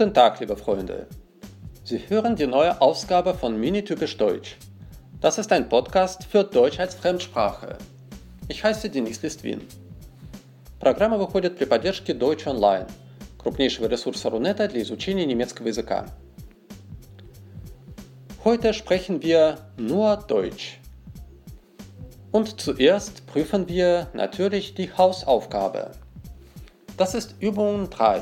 Guten Tag, liebe Freunde. Sie hören die neue Ausgabe von Minitypisch Deutsch. Das ist ein Podcast für Deutsch als Fremdsprache. Ich heiße Денис Листвин. Программа выходит при поддержке Deutsch Online, крупнейшего ресурса Рунета для изучения немецкого языка. Heute sprechen wir nur Deutsch. Und zuerst prüfen wir natürlich die Hausaufgabe. Das ist Übung 3.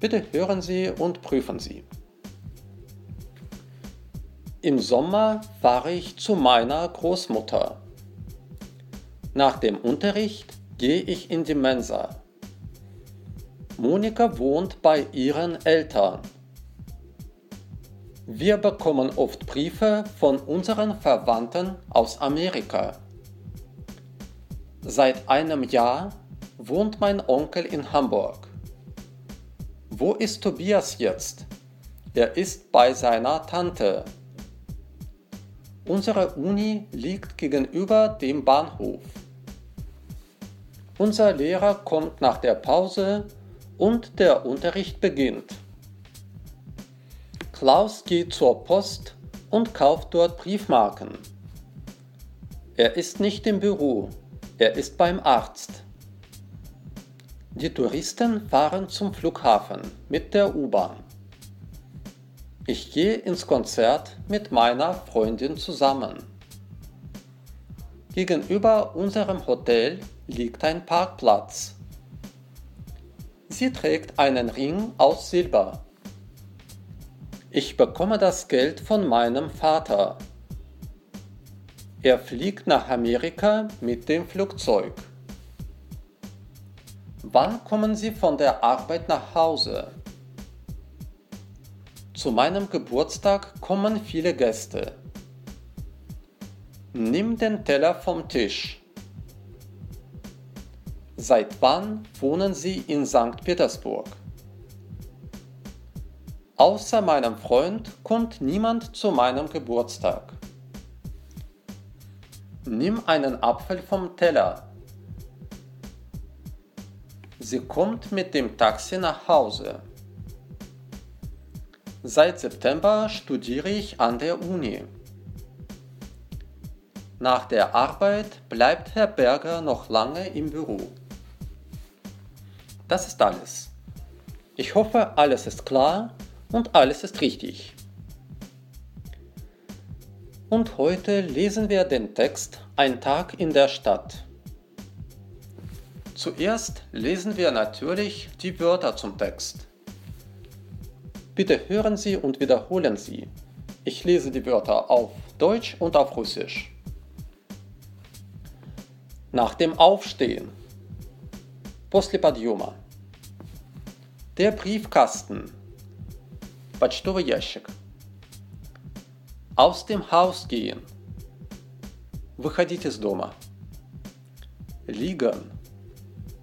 Bitte hören Sie und prüfen Sie. Im Sommer fahre ich zu meiner Großmutter. Nach dem Unterricht gehe ich in die Mensa. Monika wohnt bei ihren Eltern. Wir bekommen oft Briefe von unseren Verwandten aus Amerika. Seit einem Jahr wohnt mein Onkel in Hamburg. Wo ist Tobias jetzt? Er ist bei seiner Tante. Unsere Uni liegt gegenüber dem Bahnhof. Unser Lehrer kommt nach der Pause und der Unterricht beginnt. Klaus geht zur Post und kauft dort Briefmarken. Er ist nicht im Büro, er ist beim Arzt. Die Touristen fahren zum Flughafen mit der U-Bahn. Ich gehe ins Konzert mit meiner Freundin zusammen. Gegenüber unserem Hotel liegt ein Parkplatz. Sie trägt einen Ring aus Silber. Ich bekomme das Geld von meinem Vater. Er fliegt nach Amerika mit dem Flugzeug. Wann kommen Sie von der Arbeit nach Hause? Zu meinem Geburtstag kommen viele Gäste. Nimm den Teller vom Tisch. Seit wann wohnen Sie in St. Petersburg? Außer meinem Freund kommt niemand zu meinem Geburtstag. Nimm einen Apfel vom Teller. Sie kommt mit dem Taxi nach Hause. Seit September studiere ich an der Uni. Nach der Arbeit bleibt Herr Berger noch lange im Büro. Das ist alles. Ich hoffe, alles ist klar und alles ist richtig. Und heute lesen wir den Text Ein Tag in der Stadt. Zuerst lesen wir natürlich die Wörter zum Text. Bitte hören Sie und wiederholen Sie. Ich lese die Wörter auf Deutsch und auf Russisch. Nach dem Aufstehen. После подъема. Der Briefkasten. Почтовый ящик. Aus dem Haus gehen. Выходить из дома. Liegen.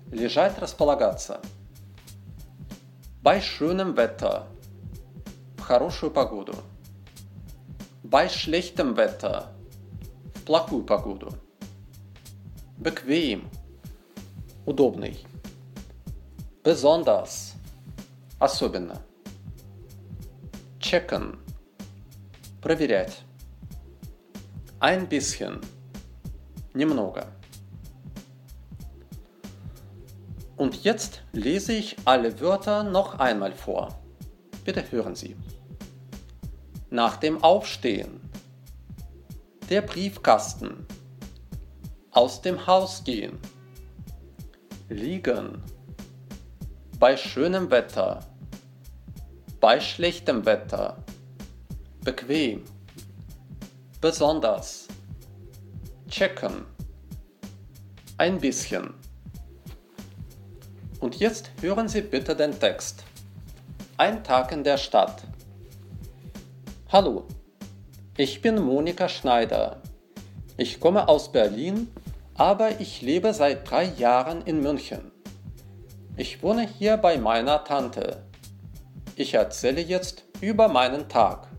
Лежать, располагаться. Bei schönem Wetter. В хорошую погоду. Bei schlechtem Wetter. В плохую погоду. Bequem. Удобный. Besonders. Особенно. Checken. Проверять. Ein bisschen. Немного. Und jetzt lese ich alle Wörter noch einmal vor. Bitte hören Sie. Nach dem Aufstehen. Der Briefkasten. Aus dem Haus gehen. Liegen. Bei schönem Wetter. bei schlechtem Wetter. Bequem. Besonders. Checken. Ein bisschen. Und jetzt hören Sie bitte den Text. Ein Tag in der Stadt. Hallo, ich bin Monika Schneider. Ich komme aus Berlin, aber ich lebe seit drei Jahren in München. Ich wohne hier bei meiner Tante. Ich erzähle jetzt über meinen Tag.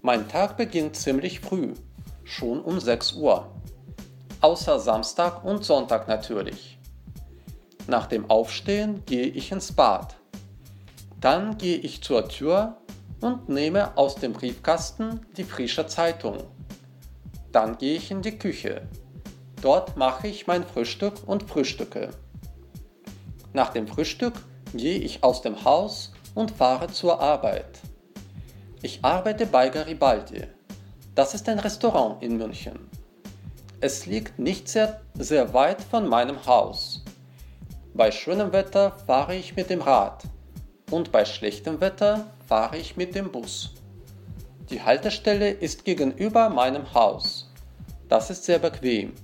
Mein Tag beginnt ziemlich früh, schon um 6 Uhr. Außer Samstag und Sonntag natürlich. Nach dem Aufstehen gehe ich ins Bad. Dann gehe ich zur Tür und nehme aus dem Briefkasten die frische Zeitung. Dann gehe ich in die Küche. Dort mache ich mein Frühstück und frühstücke. Nach dem Frühstück gehe ich aus dem Haus und fahre zur Arbeit. Ich arbeite bei Garibaldi. Das ist ein Restaurant in München. Es liegt nicht sehr, sehr weit von meinem Haus. Bei schönem Wetter fahre ich mit dem Rad und bei schlechtem Wetter fahre ich mit dem Bus. Die Haltestelle ist gegenüber meinem Haus. Das ist sehr bequem.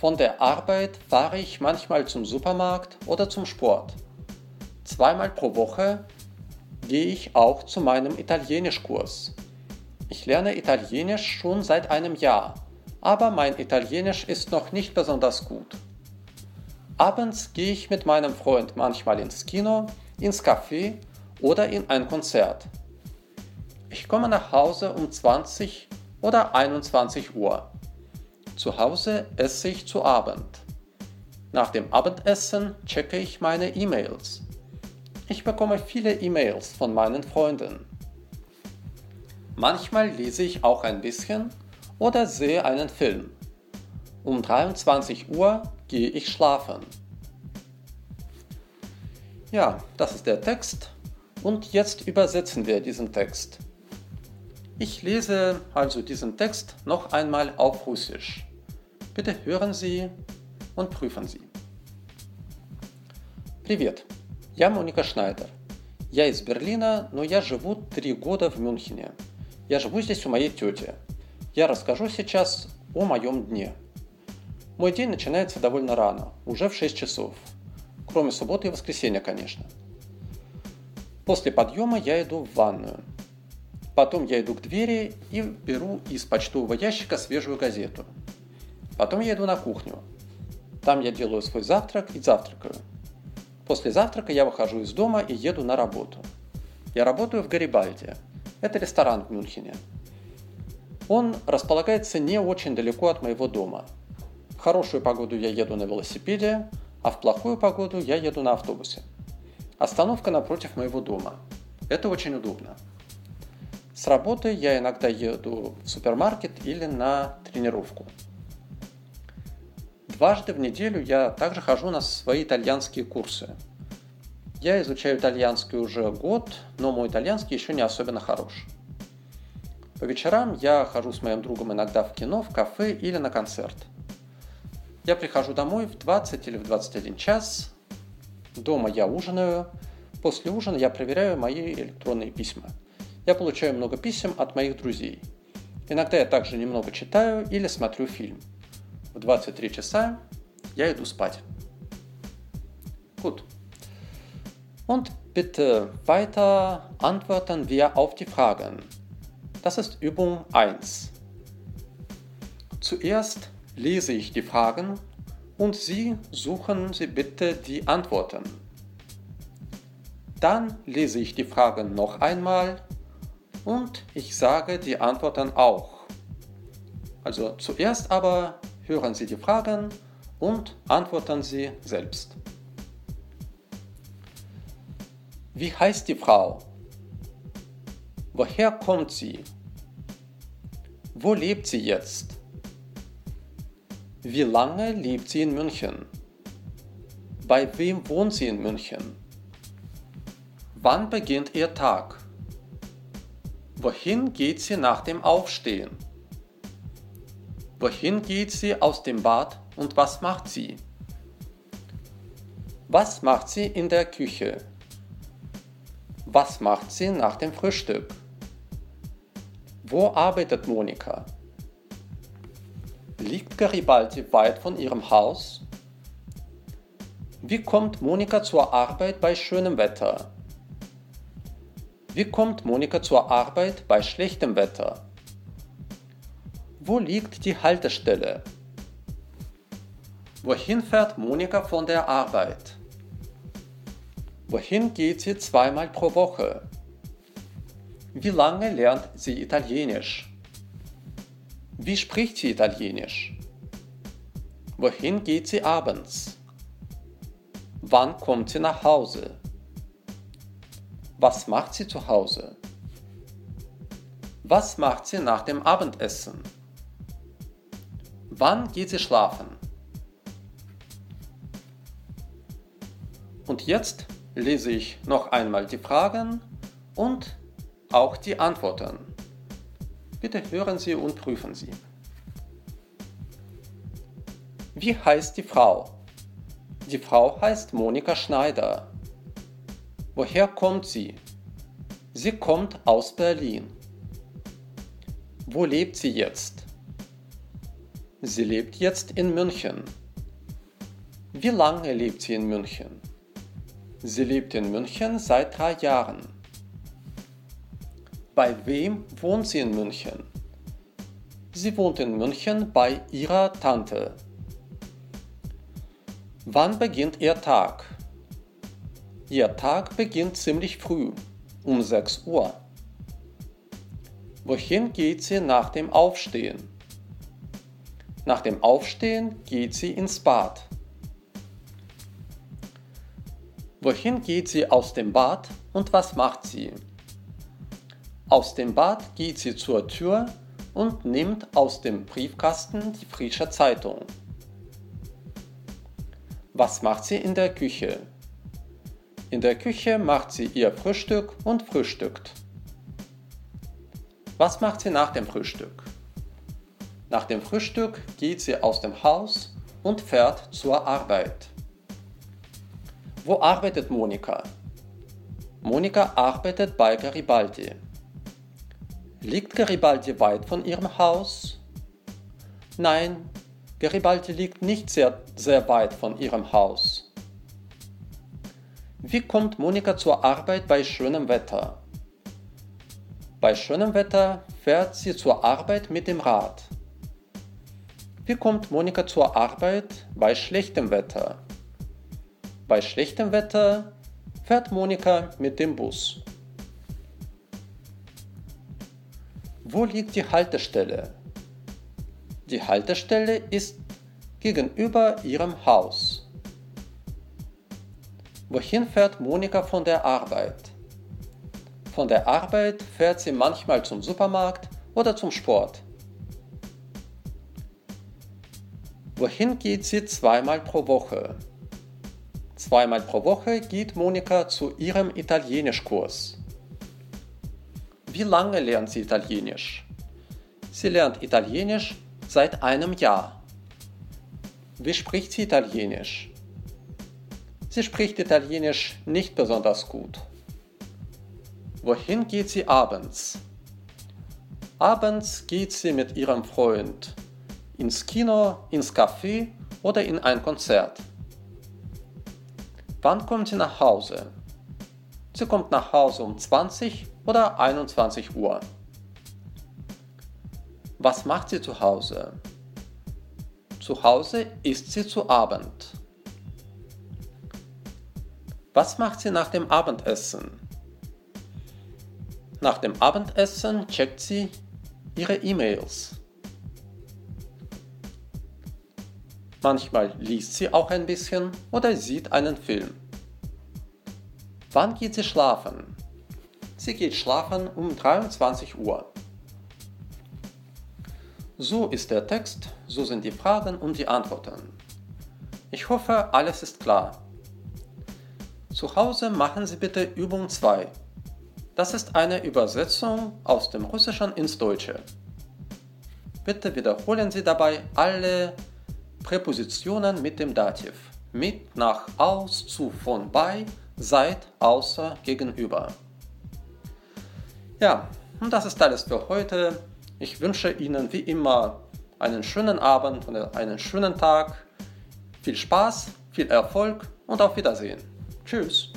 Von der Arbeit fahre ich manchmal zum Supermarkt oder zum Sport. Zweimal pro Woche gehe ich auch zu meinem Italienischkurs. Ich lerne Italienisch schon seit einem Jahr, aber mein Italienisch ist noch nicht besonders gut. Abends gehe ich mit meinem Freund manchmal ins Kino, ins Café oder in ein Konzert. Ich komme nach Hause um 20 oder 21 Uhr. Zu Hause esse ich zu Abend. Nach dem Abendessen checke ich meine E-Mails. Ich bekomme viele E-Mails von meinen Freunden. Manchmal lese ich auch ein bisschen oder sehe einen Film. Um 23 Uhr gehe ich schlafen. Ja, das ist der Text und jetzt übersetzen wir diesen Text. Ich lese also diesen Text noch einmal auf Russisch. Bitte hören Sie und prüfen Sie. Привет! Я Моника Шнайдер. Я из Берлина, но я живу три года в Мюнхене. Я живу здесь у моей тети. Я расскажу сейчас о моем дне. Мой день начинается довольно рано, уже в 6 часов. Кроме субботы и воскресенья, конечно. После подъема я иду в ванную. Потом я иду к двери и беру из почтового ящика свежую газету. Потом я иду на кухню. Там я делаю свой завтрак и завтракаю. После завтрака я выхожу из дома и еду на работу. Я работаю в Гарибальде. Это ресторан в Мюнхене. Он располагается не очень далеко от моего дома. В хорошую погоду я еду на велосипеде, а в плохую погоду я еду на автобусе. Остановка напротив моего дома. Это очень удобно. С работы я иногда еду в супермаркет или на тренировку. Дважды в неделю я также хожу на свои итальянские курсы. Я изучаю итальянский уже год, но мой итальянский еще не особенно хорош. По вечерам я хожу с моим другом иногда в кино, в кафе или на концерт. Я прихожу домой в 20 или в 21 час. Дома я ужинаю. После ужина я проверяю мои электронные письма. Я получаю много писем от моих друзей. Иногда я также немного читаю или смотрю фильм – в 23 часа я иду спать. Gut. Und bitte weiter antworten wir auf die Fragen. Das ist Übung 1. Zuerst lese ich die Fragen und Sie suchen Sie bitte die Antworten. Dann lese ich die Fragen noch einmal und ich sage die Antworten auch. Also zuerst aber hören Sie die Fragen und antworten Sie selbst. Wie heißt die Frau? Woher kommt sie? Wo lebt sie jetzt? Wie lange lebt sie in München? Bei wem wohnt sie in München? Wann beginnt ihr Tag? Wohin geht sie nach dem Aufstehen? Wohin geht sie aus dem Bad und was macht sie? Was macht sie in der Küche? Was macht sie nach dem Frühstück? Wo arbeitet Monika? Liegt Garibaldi weit von ihrem Haus? Wie kommt Monika zur Arbeit bei schönem Wetter? Wie kommt Monika zur Arbeit bei schlechtem Wetter? Wo liegt die Haltestelle? Wohin fährt Monika von der Arbeit? Wohin geht sie zweimal pro Woche? Wie lange lernt sie Italienisch? Wie spricht sie Italienisch? Wohin geht sie abends? Wann kommt sie nach Hause? Was macht sie zu Hause? Was macht sie nach dem Abendessen? Wann geht sie schlafen? Und jetzt lese ich noch einmal die Fragen und auch die Antworten. Bitte hören Sie und prüfen Sie. Wie heißt die Frau? Die Frau heißt Monika Schneider. Woher kommt sie? Sie kommt aus Berlin. Wo lebt sie jetzt? Sie lebt jetzt in München. Wie lange lebt sie in München? Sie lebt in München seit drei Jahren. Bei wem wohnt sie in München? Sie wohnt in München bei ihrer Tante. Wann beginnt ihr Tag? Ihr Tag beginnt ziemlich früh, um 6 Uhr. Wohin geht sie nach dem Aufstehen? Nach dem Aufstehen geht sie ins Bad. Wohin geht sie aus dem Bad und was macht sie? Aus dem Bad geht sie zur Tür und nimmt aus dem Briefkasten die frische Zeitung. Was macht sie in der Küche? In der Küche macht sie ihr Frühstück und frühstückt. Was macht sie nach dem Frühstück? Nach dem Frühstück geht sie aus dem Haus und fährt zur Arbeit. Wo arbeitet Monika? Monika arbeitet bei Garibaldi. Liegt Garibaldi weit von ihrem Haus? Nein, Garibaldi liegt nicht sehr, sehr weit von ihrem Haus. Wie kommt Monika zur Arbeit bei schönem Wetter? Bei schönem Wetter fährt sie zur Arbeit mit dem Rad. Wie kommt Monika zur Arbeit bei schlechtem Wetter? Bei schlechtem Wetter fährt Monika mit dem Bus. Wo liegt die Haltestelle? Die Haltestelle ist gegenüber ihrem Haus. Wohin fährt Monika von der Arbeit? Von der Arbeit fährt sie manchmal zum Supermarkt oder zum Sport. Wohin geht sie zweimal pro Woche? Zweimal pro Woche geht Monika zu ihrem Italienischkurs. Wie lange lernt sie Italienisch? Sie lernt Italienisch seit einem Jahr. Wie spricht sie Italienisch? Sie spricht Italienisch nicht besonders gut. Wohin geht sie abends? Abends geht sie mit ihrem Freund ins Kino, ins Café oder in ein Konzert. Wann kommt sie nach Hause? Sie kommt nach Hause um 20 oder 21 Uhr. Was macht sie zu Hause? Zu Hause isst sie zu Abend. Was macht sie nach dem Abendessen? Nach dem Abendessen checkt sie ihre E-Mails. Manchmal liest sie auch ein bisschen oder sieht einen Film. Wann geht sie schlafen? Sie geht schlafen um 23 Uhr. So ist der Text, so sind die Fragen und die Antworten. Ich hoffe, alles ist klar. Zu Hause machen Sie bitte Übung 2. Das ist eine Übersetzung aus dem Russischen ins Deutsche. Bitte wiederholen Sie dabei alle Präpositionen mit dem Dativ. Mit, nach, aus, zu, von, bei seid, außer, gegenüber. Ja, und das ist alles für heute. Ich wünsche Ihnen wie immer einen schönen Abend und einen schönen Tag. Viel Spaß, viel Erfolg und auf Wiedersehen. Tschüss.